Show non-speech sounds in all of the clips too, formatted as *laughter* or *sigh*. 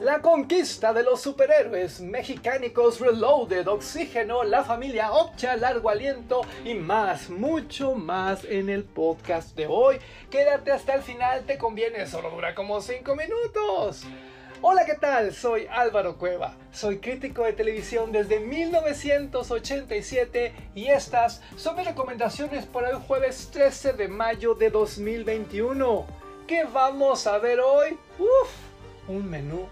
La conquista de los superhéroes mexicánicos Reloaded, Oxígeno, La familia Opcha, Largo Aliento y más, mucho más en el podcast de hoy. Quédate hasta el final, te conviene, solo dura como 5 minutos. Hola, ¿qué tal? Soy Álvaro Cueva. Soy crítico de televisión desde 1987 y estas son mis recomendaciones para el jueves 13 de mayo de 2021. ¿Qué vamos a ver hoy? Uf, un menú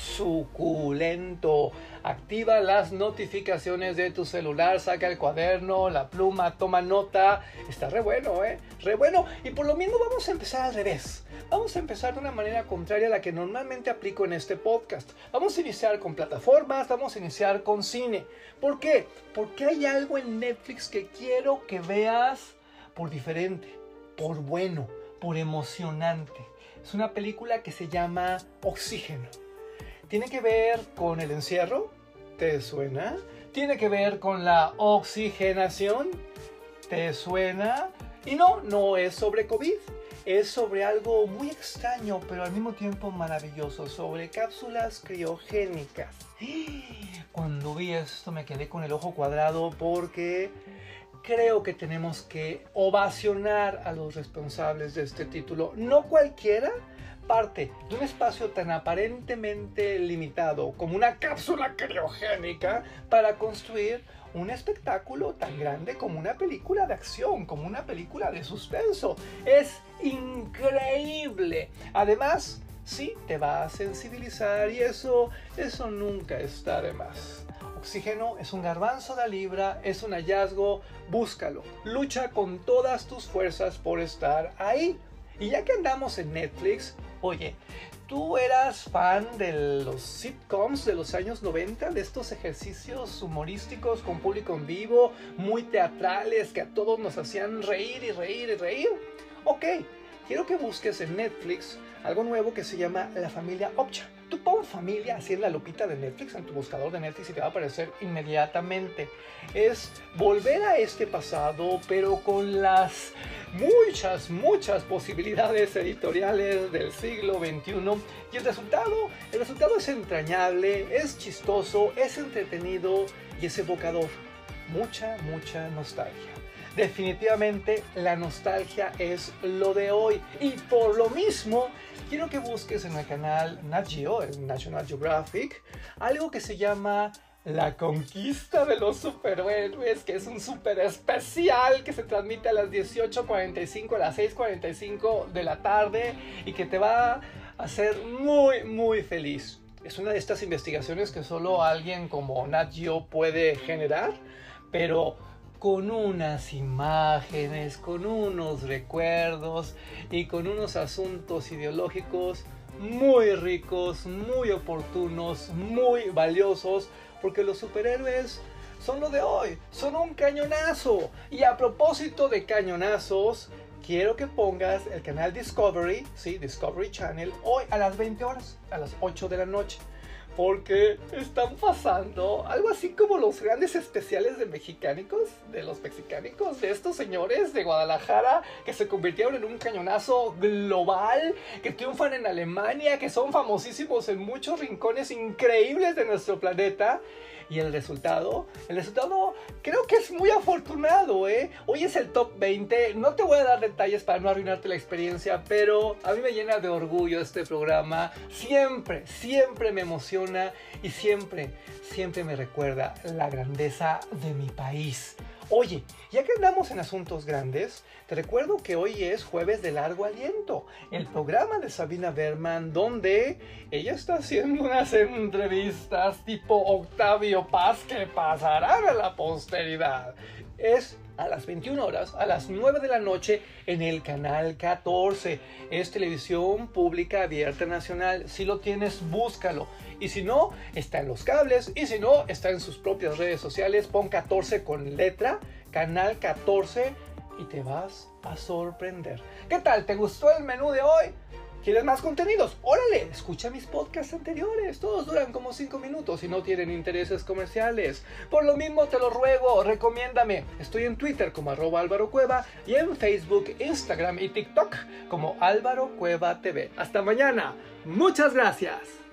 suculento. Activa las notificaciones de tu celular, saca el cuaderno, la pluma, toma nota. Está re bueno, ¿eh? Re bueno. Y por lo mismo vamos a empezar al revés. Vamos a empezar de una manera contraria a la que normalmente aplico en este podcast. Vamos a iniciar con plataformas, vamos a iniciar con cine. ¿Por qué? Porque hay algo en Netflix que quiero que veas por diferente, por bueno, por emocionante. Es una película que se llama Oxígeno. Tiene que ver con el encierro, ¿te suena? Tiene que ver con la oxigenación, ¿te suena? Y no, no es sobre COVID, es sobre algo muy extraño, pero al mismo tiempo maravilloso, sobre cápsulas criogénicas. *gasps* Cuando vi esto me quedé con el ojo cuadrado porque creo que tenemos que ovacionar a los responsables de este título. No cualquiera, parte de un espacio tan aparentemente limitado como una cápsula criogénica para construir un espectáculo tan grande como una película de acción, como una película de suspenso. Es increíble. Además, sí, te va a sensibilizar y eso, eso nunca está de más. Oxígeno es un garbanzo de libra, es un hallazgo, búscalo. Lucha con todas tus fuerzas por estar ahí. Y ya que andamos en Netflix, oye, ¿tú eras fan de los sitcoms de los años 90? De estos ejercicios humorísticos con público en vivo, muy teatrales, que a todos nos hacían reír y reír y reír. Ok, quiero que busques en Netflix algo nuevo que se llama La familia Opcha. Tú pon familia así en la lupita de Netflix, en tu buscador de Netflix y te va a aparecer inmediatamente. Es volver a este pasado, pero con las muchas, muchas posibilidades editoriales del siglo XXI. Y el resultado, el resultado es entrañable, es chistoso, es entretenido y es evocador. Mucha, mucha nostalgia. Definitivamente la nostalgia es lo de hoy. Y por lo mismo, quiero que busques en el canal Nat Geo, el National Geographic, algo que se llama la conquista de los superhéroes, que es un super especial que se transmite a las 18.45, a las 6.45 de la tarde y que te va a hacer muy, muy feliz. Es una de estas investigaciones que solo alguien como Nat Geo puede generar, pero con unas imágenes, con unos recuerdos y con unos asuntos ideológicos muy ricos, muy oportunos, muy valiosos, porque los superhéroes son lo de hoy, son un cañonazo. Y a propósito de cañonazos, quiero que pongas el canal Discovery, sí, Discovery Channel, hoy a las 20 horas, a las 8 de la noche porque están pasando algo así como los grandes especiales de mexicánicos, de los mexicánicos, de estos señores de Guadalajara que se convirtieron en un cañonazo global, que triunfan en Alemania, que son famosísimos en muchos rincones increíbles de nuestro planeta y el resultado, el resultado creo que es muy afortunado, ¿eh? Hoy es el top 20. No te voy a dar detalles para no arruinarte la experiencia, pero a mí me llena de orgullo este programa. Siempre, siempre me emociona y siempre, siempre me recuerda la grandeza de mi país. Oye, ya que andamos en asuntos grandes, te recuerdo que hoy es jueves de largo aliento, el programa de Sabina Berman, donde ella está haciendo unas entrevistas tipo Octavio Paz que pasarán a la posteridad. Es a las 21 horas, a las 9 de la noche, en el canal 14. Es televisión pública abierta nacional. Si lo tienes, búscalo. Y si no, está en los cables. Y si no, está en sus propias redes sociales. Pon 14 con letra, canal 14 y te vas a sorprender. ¿Qué tal? ¿Te gustó el menú de hoy? ¿Quieres más contenidos? Órale, escucha mis podcasts anteriores. Todos duran como 5 minutos y no tienen intereses comerciales. Por lo mismo te lo ruego, recomiéndame. Estoy en Twitter como arroba Álvaro Cueva y en Facebook, Instagram y TikTok como Álvaro Cueva TV. Hasta mañana. Muchas gracias.